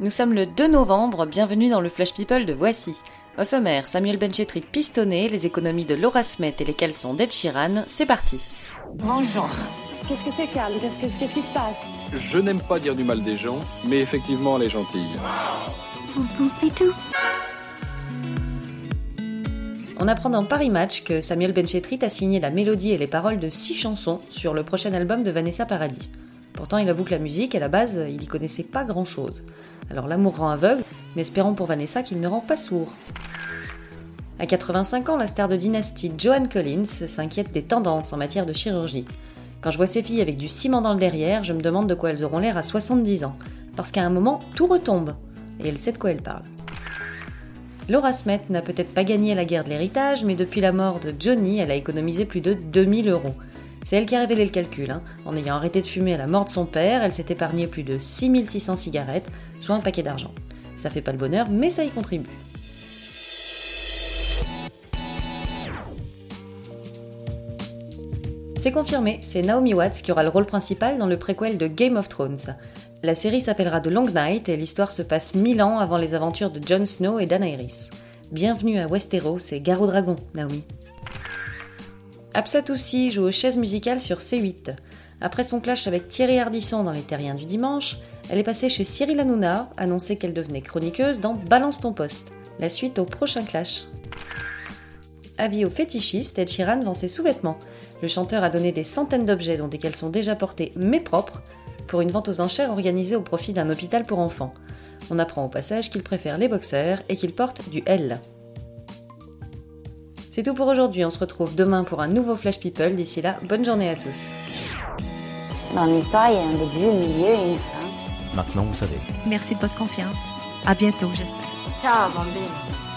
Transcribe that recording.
Nous sommes le 2 novembre, bienvenue dans le Flash People de Voici. Au sommaire, Samuel Benchetrit pistonné, les économies de Laura Smet et les caleçons d'Ed Sheeran, c'est parti. Bonjour. Qu'est-ce que c'est, Carl Qu'est-ce que- qu'est-ce qui se passe? Je n'aime pas dire du mal des gens, mais effectivement, elle est gentille. On apprend dans Paris Match que Samuel Benchetrit a signé la mélodie et les paroles de six chansons sur le prochain album de Vanessa Paradis. Pourtant, il avoue que la musique, à la base, il y connaissait pas grand-chose. Alors l'amour rend aveugle, mais espérons pour Vanessa qu'il ne rend pas sourd. À 85 ans, la star de dynastie Joan Collins s'inquiète des tendances en matière de chirurgie. Quand je vois ces filles avec du ciment dans le derrière, je me demande de quoi elles auront l'air à 70 ans. Parce qu'à un moment, tout retombe. Et elle sait de quoi elle parle. Laura Smet n'a peut-être pas gagné la guerre de l'héritage, mais depuis la mort de Johnny, elle a économisé plus de 2000 euros. C'est elle qui a révélé le calcul. hein. En ayant arrêté de fumer à la mort de son père, elle s'est épargnée plus de 6600 cigarettes, soit un paquet d'argent. Ça fait pas le bonheur, mais ça y contribue. C'est confirmé, c'est Naomi Watts qui aura le rôle principal dans le préquel de Game of Thrones. La série s'appellera The Long Night et l'histoire se passe mille ans avant les aventures de Jon Snow et Daenerys. Bienvenue à Westeros et Garo Dragon, Naomi. Absatoussi joue aux chaises musicales sur C8. Après son clash avec Thierry Ardisson dans Les Terriens du Dimanche, elle est passée chez Cyril Hanouna, annoncé qu'elle devenait chroniqueuse dans Balance ton poste. La suite au prochain clash. Avis aux fétichistes, Ed Sheeran vend ses sous-vêtements. Le chanteur a donné des centaines d'objets dont des caleçons déjà portés mais propres pour une vente aux enchères organisée au profit d'un hôpital pour enfants. On apprend au passage qu'il préfère les boxeurs et qu'il porte du L. C'est tout pour aujourd'hui, on se retrouve demain pour un nouveau Flash People. D'ici là, bonne journée à tous. Dans l'histoire, il y a un début, un milieu et une fin. Maintenant, vous savez. Merci de votre confiance. À bientôt, j'espère. Ciao, bambine.